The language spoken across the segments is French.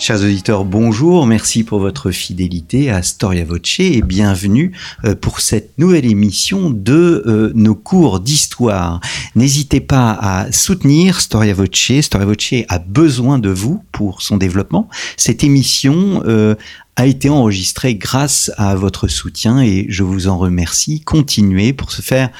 Chers auditeurs, bonjour, merci pour votre fidélité à Storia Voce et bienvenue euh, pour cette nouvelle émission de euh, nos cours d'histoire. N'hésitez pas à soutenir Storia Voce. Storia Voce a besoin de vous pour son développement. Cette émission euh, a été enregistrée grâce à votre soutien et je vous en remercie. Continuez pour se faire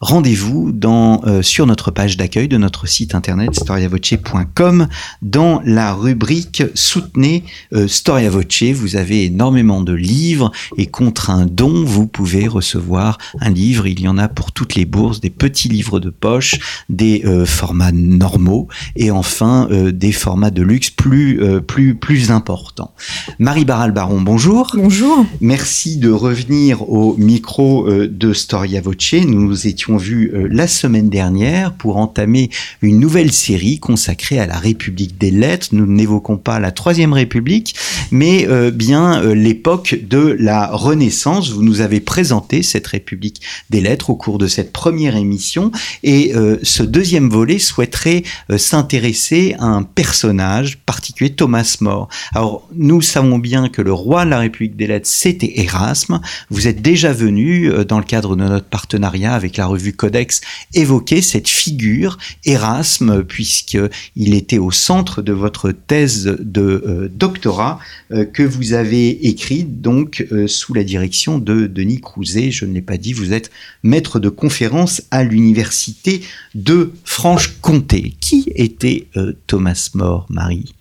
rendez-vous dans, euh, sur notre page d'accueil de notre site internet storiavoce.com dans la rubrique Soutenez euh, Storia Voce. Vous avez énormément de livres et contre un don, vous pouvez recevoir un livre. Il y en a pour toutes les bourses, des petits livres de poche, des euh, formats normaux et enfin des formats de luxe plus, plus, plus importants. Marie Baral Baron, bonjour. Bonjour. Merci de revenir au micro de Storia Voce. Nous étions vu euh, la semaine dernière pour entamer une nouvelle série consacrée à la République des lettres. Nous n'évoquons pas la Troisième République, mais euh, bien euh, l'époque de la Renaissance. Vous nous avez présenté cette République des lettres au cours de cette première émission et ce deuxième volet souhaiterait s'intéresser à un personnage particulier, Thomas More. Alors nous savons bien que le roi de la République des lettres, c'était Erasme. Vous êtes déjà venu dans le cadre de notre partenariat avec la revue Codex évoquer cette figure, Erasme, puisqu'il était au centre de votre thèse de euh, doctorat euh, que vous avez écrite donc euh, sous la direction de Denis Crouzet. Je ne l'ai pas dit, vous êtes maître de conférence à l'université de Franche-Comté. Qui était Thomas More, Marie?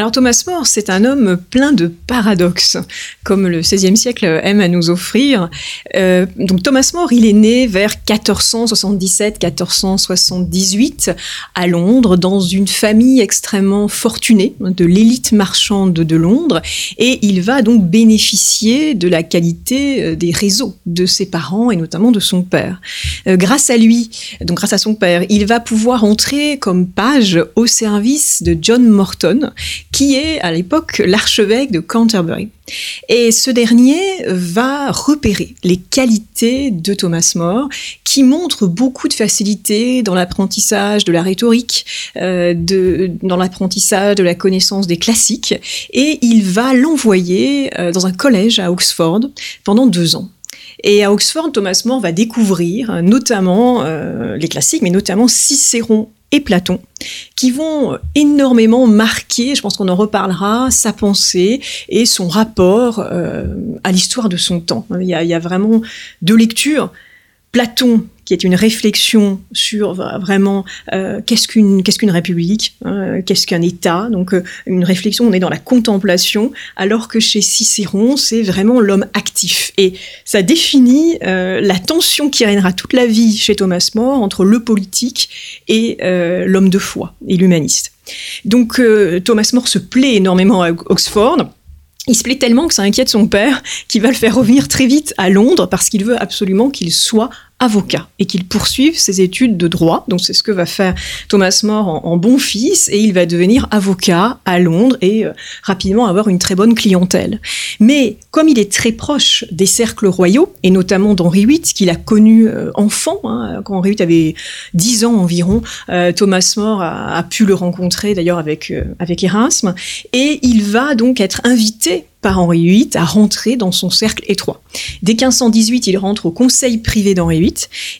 Alors Thomas More, c'est un homme plein de paradoxes, comme le XVIe siècle aime à nous offrir. Euh, donc Thomas More, il est né vers 1477-1478 à Londres, dans une famille extrêmement fortunée de l'élite marchande de Londres, et il va donc bénéficier de la qualité euh, des réseaux de ses parents et notamment de son père. Euh, grâce à lui, donc grâce à son père, il va pouvoir entrer comme page au service de John Morton, qui est à l'époque l'archevêque de Canterbury. Et ce dernier va repérer les qualités de Thomas More, qui montre beaucoup de facilité dans l'apprentissage de la rhétorique, euh, dans l'apprentissage de la connaissance des classiques, et il va l'envoyer euh, dans un collège à Oxford pendant deux ans. Et à Oxford, Thomas More va découvrir notamment euh, les classiques, mais notamment Cicéron et Platon, qui vont énormément marquer, je pense qu'on en reparlera, sa pensée et son rapport euh, à l'histoire de son temps. Il y a vraiment deux lectures. Platon qui est une réflexion sur vraiment euh, qu'est-ce qu'une qu'est-ce qu'une république, hein, qu'est-ce qu'un État. Donc euh, une réflexion, on est dans la contemplation, alors que chez Cicéron, c'est vraiment l'homme actif. Et ça définit euh, la tension qui régnera toute la vie chez Thomas More entre le politique et l'homme de foi et l'humaniste. Donc Thomas More se plaît énormément à Oxford. Il se plaît tellement que ça inquiète son père, qui va le faire revenir très vite à Londres parce qu'il veut absolument qu'il soit avocat et qu'il poursuive ses études de droit. Donc c'est ce que va faire Thomas More en, bon fils et il va devenir avocat à Londres et euh, rapidement avoir une très bonne clientèle. Mais comme il est très proche des cercles royaux et notamment d'Henri VIII qu'il a connu euh, enfant, hein, quand Henri VIII avait 10 ans environ, euh, Thomas More a, a, pu le rencontrer d'ailleurs avec avec Erasme et il va donc être invité par Henri VIII à rentrer dans son cercle étroit. Dès 1518, il rentre au conseil privé d'Henri VIII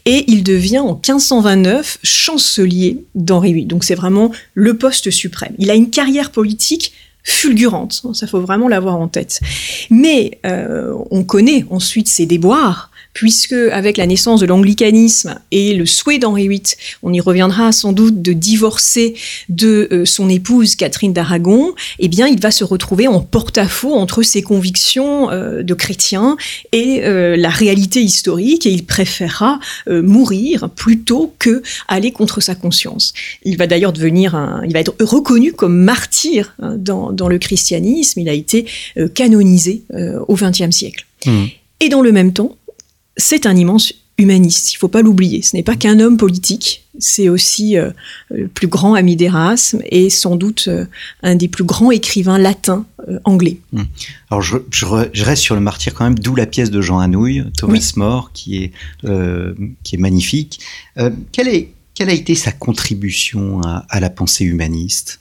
et il devient en 1529 chancelier d'Henri VIII. Donc c'est vraiment le poste suprême. Il a une carrière politique fulgurante, ça faut vraiment l'avoir en tête. Mais euh, on connaît ensuite ses déboires puisque avec la naissance de l'anglicanisme et le souhait d'Henri VIII, on y reviendra sans doute de divorcer de euh, son épouse Catherine d'Aragon, eh bien il va se retrouver en porte-à-faux entre ses convictions euh, de chrétien et la réalité historique et il préférera mourir plutôt que aller contre sa conscience. Il va d'ailleurs devenir un, il va être reconnu comme martyr hein, dans, dans, le christianisme, il a été canonisé au XXe siècle. Mmh. Et dans le même temps, c'est un immense humaniste. Il ne faut pas l'oublier. Ce n'est pas qu'un homme politique, c'est aussi euh, le plus grand ami d'Erasme et sans doute euh, un des plus grands écrivains latins euh, anglais. Hmm. Alors je, je, reste sur le martyr quand même, d'où la pièce de Jean Anouilh, Thomas More, qui est, qui est magnifique. quelle est quelle a été sa contribution à, la pensée humaniste?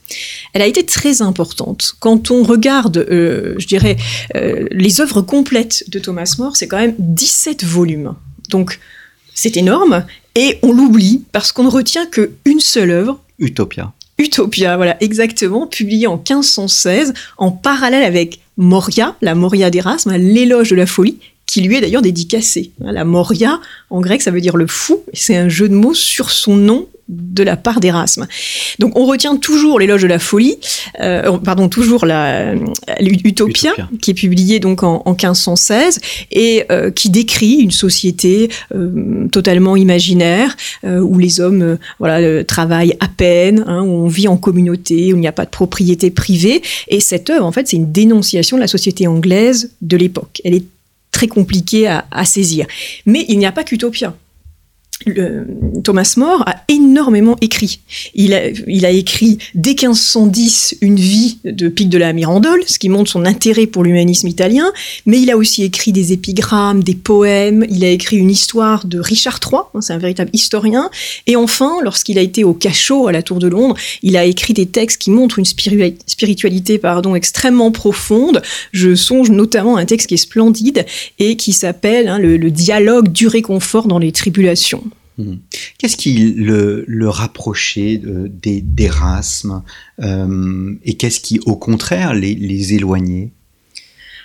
Elle a été très importante. Quand on regarde, je dirais, les œuvres complètes de Thomas More, c'est quand même 17 volumes. Donc, c'est énorme et on l'oublie parce qu'on ne retient qu'une seule œuvre. Utopia. Utopia, voilà, exactement, publiée en 1516 en parallèle avec Moria, la Moria d'Erasme, l'éloge de la folie, qui lui est d'ailleurs dédicacée. La Moria, en grec, ça veut dire le fou, c'est un jeu de mots sur son nom de la part d'Erasme. Donc on retient toujours l'éloge de la folie, euh, pardon, toujours l'Utopia, qui est publiée donc en, 1516 et euh, qui décrit une société euh, totalement imaginaire où les hommes voilà travaillent à peine, hein, où on vit en communauté, où il n'y a pas de propriété privée. Et cette œuvre, en fait, c'est une dénonciation de la société anglaise de l'époque. Elle est très compliquée à, à saisir. Mais il n'y a pas qu'Utopia. Thomas More a énormément écrit. Il a, il a, écrit dès 1510 une vie de Pic de la Mirandole, ce qui montre son intérêt pour l'humanisme italien, mais il a aussi écrit des épigrammes, des poèmes, il a écrit une histoire de Richard III, hein, c'est un véritable historien, et enfin, lorsqu'il a été au cachot à la Tour de Londres, il a écrit des textes qui montrent une spiritualité pardon, extrêmement profonde. Je songe notamment à un texte qui est splendide et qui s'appelle hein, le, le dialogue du réconfort dans les tribulations. Hmm. Qu'est-ce qui le, rapprochait d'Erasme euh, et qu'est-ce qui, au contraire, les, éloignait?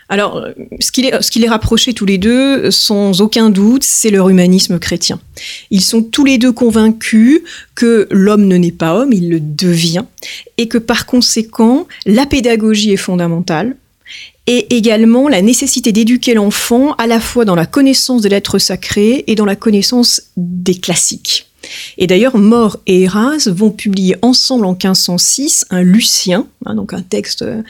Alors, ce qui, les, ce qui les rapprochait tous les deux, sans aucun doute, c'est leur humanisme chrétien. Ils sont tous les deux convaincus que l'homme ne naît pas homme, il le devient, et que par conséquent, la pédagogie est fondamentale, et également la nécessité d'éduquer l'enfant à la fois dans la connaissance des lettres sacrées et dans la connaissance des classiques. Et d'ailleurs, More et Eras vont publier ensemble en 1506 un Lucien, hein, donc un texte euh,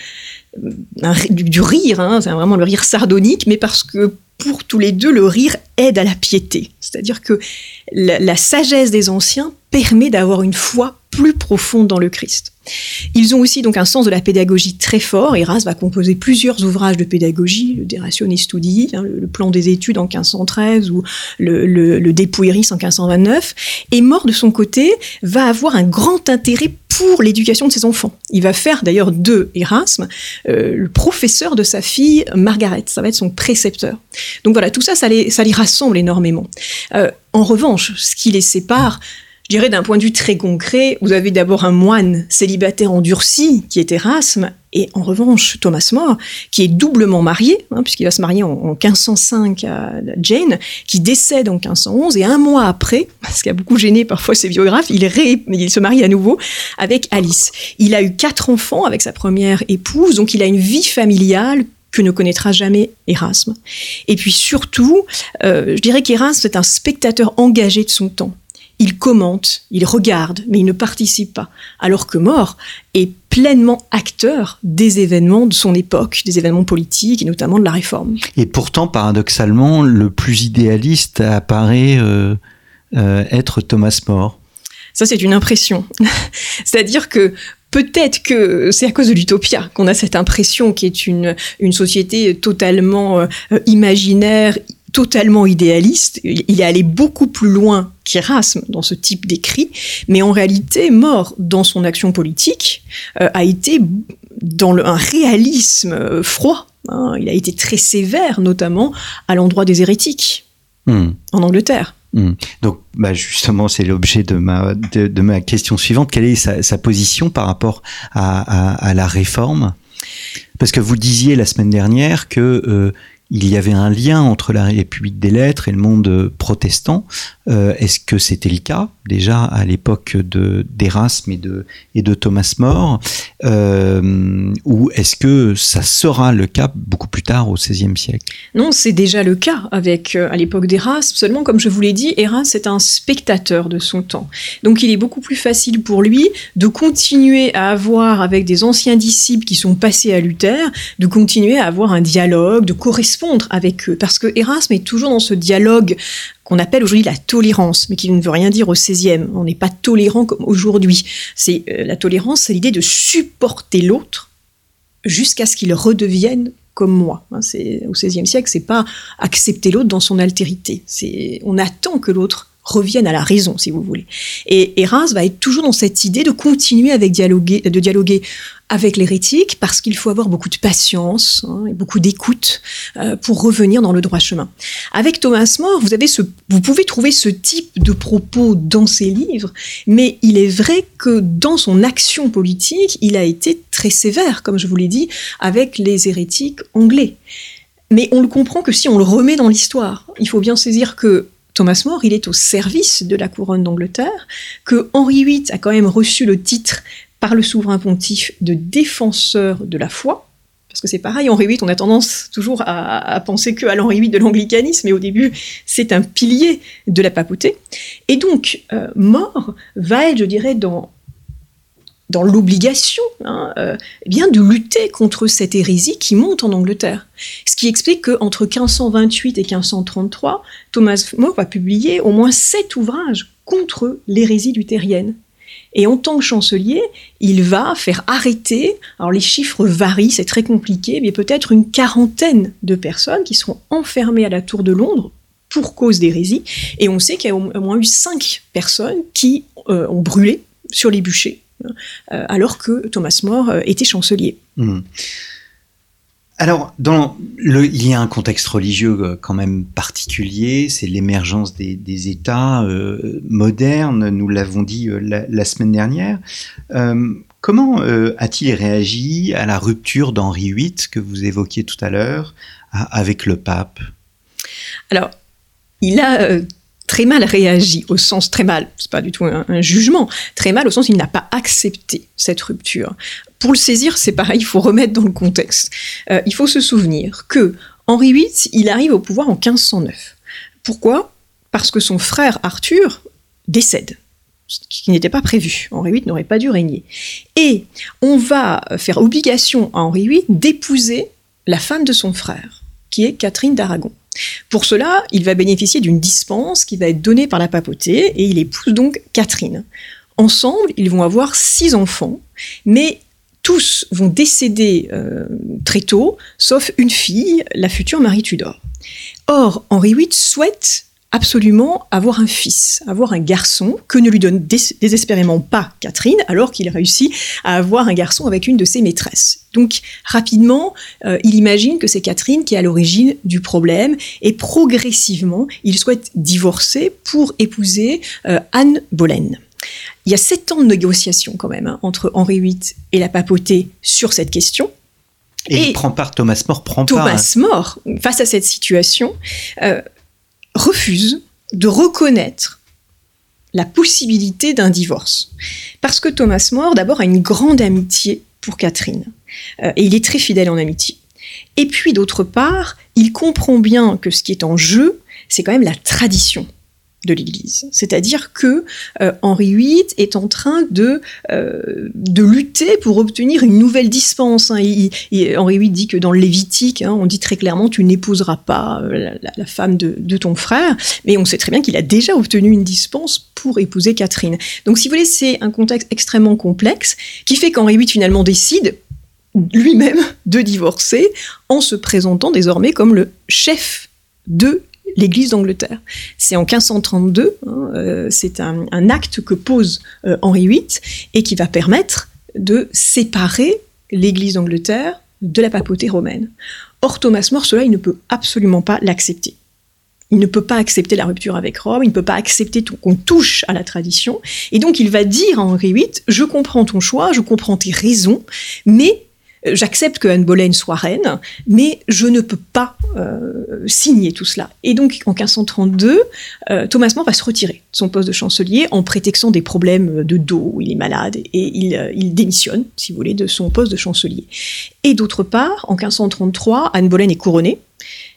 du, rire, hein, c'est vraiment le rire sardonique, mais parce que pour tous les deux, le rire aide à la piété. C'est-à-dire que la sagesse des anciens permet d'avoir une foi plus profonde dans le Christ. Ils ont aussi donc un sens de la pédagogie très fort. Eras va composer plusieurs ouvrages de pédagogie, le De Ratione Studi, hein, le, plan des études en 1513 ou le, le, en 1529. Et Mort de son côté va avoir un grand intérêt pour l'éducation de ses enfants. Il va faire d'ailleurs de Erasme euh, le professeur de sa fille Margaret. Ça va être son précepteur. Donc voilà, tout ça, ça les, ça les rassemble énormément. Euh, en revanche, ce qui les sépare, je dirais d'un point de vue très concret, vous avez d'abord un moine célibataire endurci qui est Erasme, et en revanche Thomas More, qui est doublement marié, hein, puisqu'il va se marier en, 1505 à Jane, qui décède en 1511, et un mois après, ce qui a beaucoup gêné parfois ses biographes, il, se marie à nouveau avec Alice. Il a eu quatre enfants avec sa première épouse, donc il a une vie familiale que ne connaîtra jamais Erasme. Et puis surtout, euh, je dirais qu'Erasme est un spectateur engagé de son temps il commente, il regarde, mais il ne participe pas. Alors que Mort est pleinement acteur des événements de son époque, des événements politiques et notamment de la réforme. Et pourtant, paradoxalement, le plus idéaliste apparaît euh, euh, être Thomas More. Ça, c'est une impression. C'est-à-dire que peut-être que c'est à cause de l'utopia qu'on a cette impression qui est une, une société totalement euh, imaginaire, totalement idéaliste. Il est allé beaucoup plus loin qu'Erasme dans ce type d'écrit, mais en réalité, mort dans son action politique, euh, a été dans le, un réalisme euh, froid. Hein. Il a été très sévère, notamment à l'endroit des hérétiques hmm. en Angleterre. Hmm. Donc, bah justement, c'est l'objet de ma, de, ma question suivante. Quelle est sa, position par rapport à, à, la réforme? Parce que vous disiez la semaine dernière que euh, il y avait un lien entre la République des lettres et le monde protestant. Euh, est-ce que c'était le cas déjà à l'époque de d'Erasme et de et de Thomas More, euh, ou est-ce que ça sera le cas beaucoup plus tard au XVIe siècle? Non, c'est déjà le cas avec euh, à l'époque d'Erasme. Seulement, comme je vous l'ai dit, Erasme est un spectateur de son temps, donc il est beaucoup plus facile pour lui de continuer à avoir avec des anciens disciples qui sont passés à Luther, de continuer à avoir un dialogue, de correspondre avec eux, parce que Erasme est toujours dans ce dialogue qu'on appelle aujourd'hui la tolérance, mais qui ne veut rien dire au XVIe. On n'est pas tolérant comme aujourd'hui. C'est euh, la tolérance, c'est l'idée de supporter l'autre jusqu'à ce qu'il redevienne comme moi. Hein, au XVIe siècle, c'est pas accepter l'autre dans son altérité. C'est on attend que l'autre revienne à la raison, si vous voulez. Et, et va être toujours dans cette idée de continuer avec de dialoguer avec l'hérétique parce qu'il faut avoir beaucoup de patience hein, et beaucoup d'écoute euh, pour revenir dans le droit chemin. Avec Thomas More, vous, avez ce, vous pouvez trouver ce type de propos dans ses livres, mais il est vrai que dans son action politique, il a été très sévère, comme je vous l'ai dit, avec les hérétiques anglais. Mais on le comprend que si on le remet dans l'histoire. Il faut bien saisir que Thomas More, il est au service de la couronne d'Angleterre, que Henri VIII a quand même reçu le titre par le souverain pontife de défenseur de la foi. Parce que c'est pareil, Henri VIII, on a tendance toujours à, penser que à l'Henri VIII de l'anglicanisme, mais au début, c'est un pilier de la papauté. Et donc, euh, More va être, je dirais, dans dans l'obligation hein, euh, eh bien de lutter contre cette hérésie qui monte en Angleterre. Ce qui explique qu'entre 1528 et 1533, Thomas More va publier au moins sept ouvrages contre l'hérésie luthérienne. Et en tant que chancelier, il va faire arrêter, alors les chiffres varient, c'est très compliqué, mais peut-être une quarantaine de personnes qui seront enfermées à la Tour de Londres pour cause d'hérésie. Et on sait qu'il y a au moins eu cinq personnes qui euh, ont brûlé sur les bûchers alors que Thomas More euh, était chancelier. Hmm. Alors, dans le, il y a un contexte religieux euh, quand même particulier, c'est l'émergence des, États modernes, nous l'avons dit la, semaine dernière. comment a-t-il réagi à la rupture d'Henri VIII que vous évoquiez tout à l'heure avec le pape? Alors, il a très mal réagi, au sens très mal, c'est pas du tout un, jugement, très mal au sens il n'a pas accepté cette rupture. Pour le saisir, c'est pareil, il faut remettre dans le contexte. Euh, il faut se souvenir que Henri VIII, il arrive au pouvoir en 1509. Pourquoi? Parce que son frère Arthur décède ce qui n'était pas prévu. Henri VIII n'aurait pas dû régner. Et on va faire obligation à Henri VIII d'épouser la femme de son frère, qui est Catherine d'Aragon. Pour cela, il va bénéficier d'une dispense qui va être donnée par la papauté et il épouse donc Catherine. Ensemble, ils vont avoir six enfants, mais tous vont décéder euh, très tôt, sauf une fille, la future Marie Tudor. Or, Henri VIII souhaite absolument avoir un fils, avoir un garçon que ne lui donne désespérément pas Catherine, alors qu'il réussit à avoir un garçon avec une de ses maîtresses. Donc rapidement, euh, il imagine que c'est Catherine qui est à l'origine du problème et progressivement, il souhaite divorcer pour épouser euh, Anne Boleyn. Il y a sept ans de négociations quand même hein, entre Henri VIII et la papauté sur cette question. Et, il prend part, Thomas More prend part. Thomas More, face à cette situation, euh, refuse de reconnaître la possibilité d'un divorce. Parce que Thomas More, d'abord, a une grande amitié pour Catherine. Euh, et il est très fidèle en amitié. Et puis, d'autre part, il comprend bien que ce qui est en jeu, c'est quand même la tradition de l'Église. C'est-à-dire que euh, Henri VIII est en train de, euh, de lutter pour obtenir une nouvelle dispense. Hein. Henri VIII dit que dans le Lévitique, hein, on dit très clairement tu n'épouseras pas euh, la, femme de, de, ton frère, mais on sait très bien qu'il a déjà obtenu une dispense pour épouser Catherine. Donc si vous voulez, c'est un contexte extrêmement complexe qui fait qu'Henri VIII finalement décide lui-même de divorcer en se présentant désormais comme le chef de l'Église d'Angleterre. C'est en 1532, hein, euh, c'est un, acte que pose euh, Henri VIII et qui va permettre de séparer l'Église d'Angleterre de la papauté romaine. Or, Thomas More, cela, il ne peut absolument pas l'accepter. Il ne peut pas accepter la rupture avec Rome, il ne peut pas accepter qu'on touche à la tradition. Et donc, il va dire à Henri VIII, je comprends ton choix, je comprends tes raisons, mais j'accepte que Anne Boleyn soit reine, mais je ne peux pas euh, signer tout cela. Et donc, en 1532, euh, Thomas More va se retirer de son poste de chancelier en prétextant des problèmes de dos, il est malade, et il, euh, il démissionne, si vous voulez, de son poste de chancelier. Et d'autre part, en 1533, Anne Boleyn est couronnée,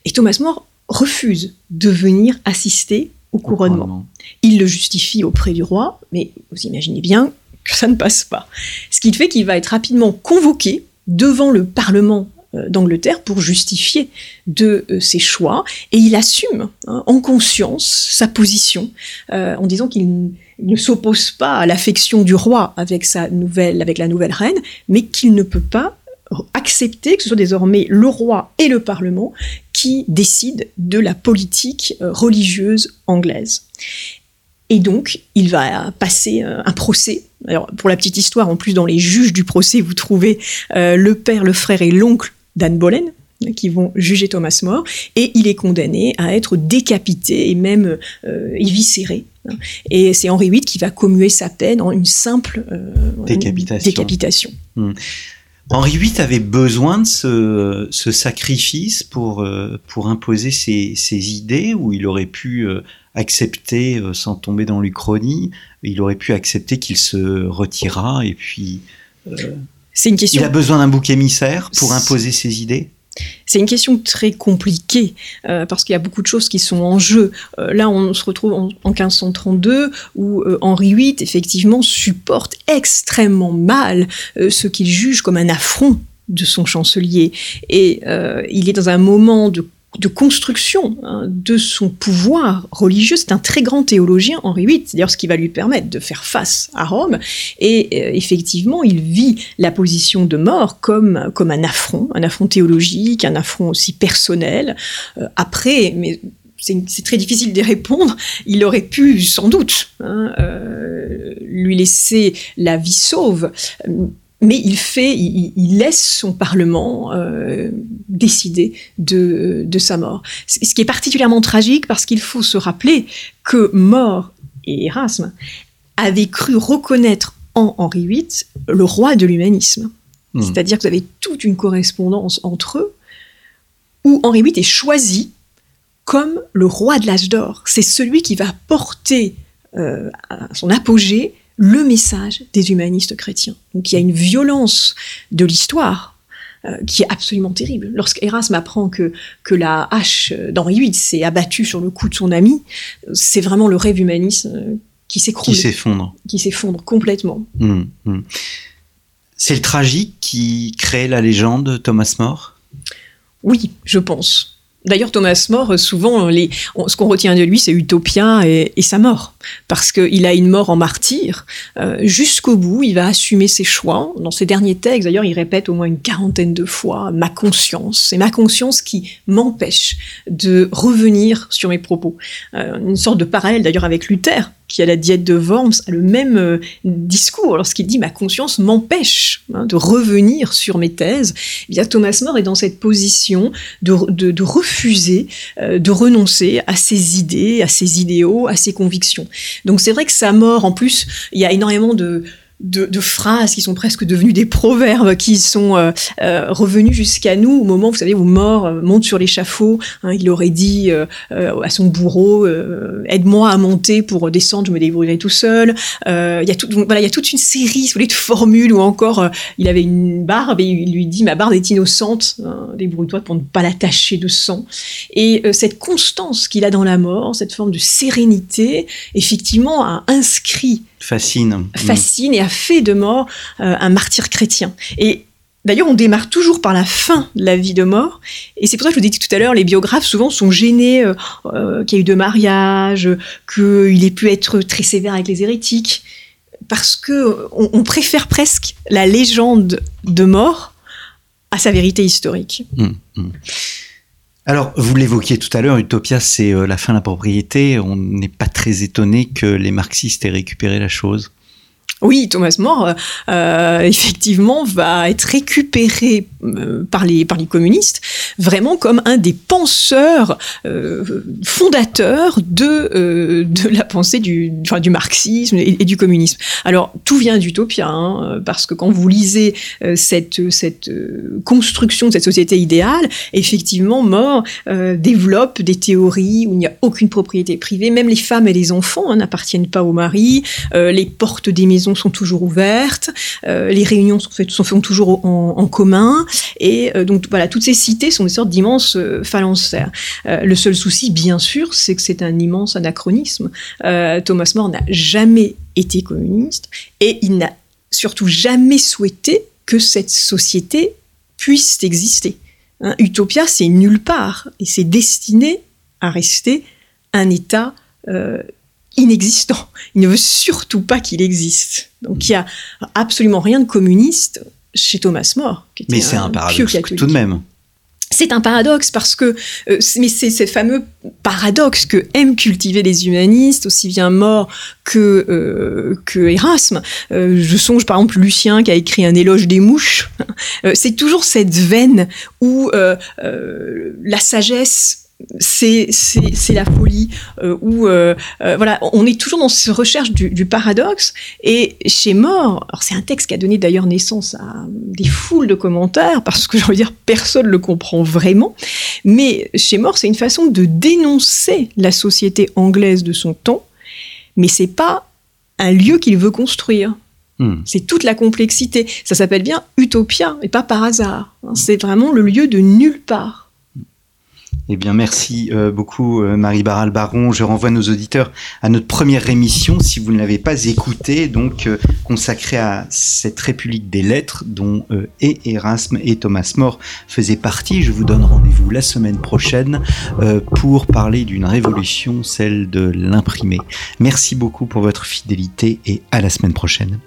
et Thomas More refuse de venir assister au couronnement. Il le justifie auprès du roi, mais vous imaginez bien que ça ne passe pas. Ce qui fait qu'il va être rapidement convoqué devant le Parlement d'Angleterre pour justifier de ses choix et il assume hein, en conscience sa position en disant qu'il ne s'oppose pas à l'affection du roi avec sa avec la nouvelle reine mais qu'il ne peut pas accepter que ce soit désormais le roi et le parlement qui décident de la politique religieuse anglaise. Et donc, il va passer euh, un procès. Alors, pour la petite histoire, en plus, dans les juges du procès, vous trouvez euh, le père, le frère et l'oncle d'Anne Boleyn, qui vont juger Thomas More, et il est condamné à être décapité et même euh, éviscéré. Et c'est Henri VIII qui va commuer sa peine en une simple décapitation. Hmm. Henri VIII avait besoin de ce, sacrifice pour, pour imposer ses, ses, idées, ou il aurait pu accepter, euh, sans tomber dans l'Uchronie, il aurait pu accepter qu'il se retirera et puis. Euh, c'est une question. Il a besoin d'un bouc émissaire pour imposer ses idées? C'est une question très compliquée euh, parce qu'il y a beaucoup de choses qui sont en jeu. là, on se retrouve en, 1532 où Henri VIII, effectivement, supporte extrêmement mal ce qu'il juge comme un affront de son chancelier. Et il est dans un moment de de construction hein, de son pouvoir religieux. C'est un très grand théologien, Henri VIII, d'ailleurs ce qui va lui permettre de faire face à Rome. Et euh, effectivement, il vit la position de mort comme, comme un affront, un affront théologique, un affront aussi personnel. Euh, après, mais c'est très difficile d'y répondre. Il aurait pu, sans doute, hein, euh, lui laisser la vie sauve mais il fait, il, laisse son Parlement euh, décider de, de, sa mort. Ce qui est particulièrement tragique parce qu'il faut se rappeler que Mort et Erasme avaient cru reconnaître en Henri VIII le roi de l'humanisme. Hmm. C'est-à-dire que vous avez toute une correspondance entre eux où Henri VIII est choisi comme le roi de l'âge d'or. C'est celui qui va porter euh, à son apogée le message des humanistes chrétiens. Donc il y a une violence de l'histoire euh, qui est absolument terrible. Lorsqu'Erasme apprend que, que la hache d'Henri VIII s'est abattue sur le cou de son ami, c'est vraiment le rêve humaniste euh, qui s'écroule. Qui s'effondre. Qui s'effondre complètement. Hum, hum. C'est le tragique qui crée la légende Thomas More? Oui, je pense. D'ailleurs, Thomas More, souvent, ce qu'on retient de lui, c'est Utopia et, sa mort. Parce qu'il a une mort en martyr. Euh, jusqu'au bout, il va assumer ses choix. Dans ses derniers textes, d'ailleurs, il répète au moins une quarantaine de fois ma conscience. C'est ma conscience qui m'empêche de revenir sur mes propos. Euh, une sorte de parallèle, d'ailleurs, avec Luther, qui a la diète de Worms, a le même euh, discours lorsqu'il dit ma conscience m'empêche hein, de revenir sur mes thèses. Eh bien, Thomas More est dans cette position de, de, refuser, euh, de renoncer à ses idées, à ses idéaux, à ses convictions. Donc c'est vrai que sa mort, en plus, il y a énormément de de, phrases qui sont presque devenues des proverbes, qui sont euh, euh, revenus jusqu'à nous au moment, vous savez, où mort euh, monte sur l'échafaud. Hein, il aurait dit à son bourreau "Aide-moi à monter pour descendre, je me débrouillerai tout seul." Il y a tout, voilà, il y a toute une série, si vous voulez, de formules ou encore il avait une barbe et il lui dit "Ma barbe est innocente, hein, débrouille-toi pour ne pas l'attacher de sang." Et cette constance qu'il a dans la mort, cette forme de sérénité, effectivement, a inscrit fascine. Fascine et a fait de mort euh, un martyr chrétien. Et D'ailleurs, on démarre toujours par la fin de la vie de mort. Et c'est pour ça que je vous ai dit tout à l'heure, les biographes souvent sont gênés euh, euh, qu'il y ait eu deux mariages, qu'il ait pu être très sévère avec les hérétiques. Parce que on, préfère presque la légende de mort à sa vérité historique. Hum, hum. Alors, vous l'évoquiez tout à l'heure, Utopia, c'est euh, la fin de la propriété. On n'est pas très étonné que les marxistes aient récupéré la chose. Oui, Thomas More, euh, effectivement, va être récupéré euh, par, les, par les communistes vraiment comme un des penseurs euh, fondateurs de, de la pensée du, enfin, du marxisme et, du communisme. Alors, tout vient d'Utopia, hein, parce que quand vous lisez cette, cette construction de cette société idéale, effectivement, More développe des théories où il n'y a aucune propriété privée, même les femmes et les enfants hein, n'appartiennent pas au mari, les portes des maisons sont toujours ouvertes, euh, les réunions sont faites, sont toujours en, commun, et euh, donc voilà, toutes ces cités sont des sortes d'immenses euh, phalanstères. le seul souci, bien sûr, c'est que c'est un immense anachronisme. Thomas More n'a jamais été communiste, et il n'a surtout jamais souhaité que cette société puisse exister. Hein, Utopia, c'est nulle part, et c'est destiné à rester un État euh, inexistant. Il ne veut surtout pas qu'il existe. Donc il y a absolument rien de communiste chez Thomas More. Qui était Mais c'est un, paradoxe tout de même. C'est un paradoxe parce que, euh, c'est- mais c'est ce fameux paradoxe que aiment cultiver les humanistes, aussi bien More que, euh, que Erasme. Euh, je songe par exemple Lucien qui a écrit un éloge des mouches. C'est toujours cette veine où la sagesse c'est la folie euh, où euh, euh, voilà on est toujours dans cette recherche du, du paradoxe. Et chez alors c'est un texte qui a donné d'ailleurs naissance à des foules de commentaires parce que je veux dire personne le comprend vraiment. Mais chez More c'est une façon de dénoncer la société anglaise de son temps mais c'est pas un lieu qu'il veut construire. Hmm. c'est toute la complexité. Ça s'appelle bien Utopia et pas par hasard. C'est vraiment le lieu de nulle part Eh bien, merci euh, beaucoup, euh, Marie Barral Baron. Je renvoie nos auditeurs à notre première émission, si vous ne l'avez pas écoutée, donc euh, consacrée à cette République des lettres dont et Erasme et Thomas More faisaient partie. Je vous donne rendez-vous la semaine prochaine pour parler d'une révolution, celle de l'imprimé. Merci beaucoup pour votre fidélité et à la semaine prochaine.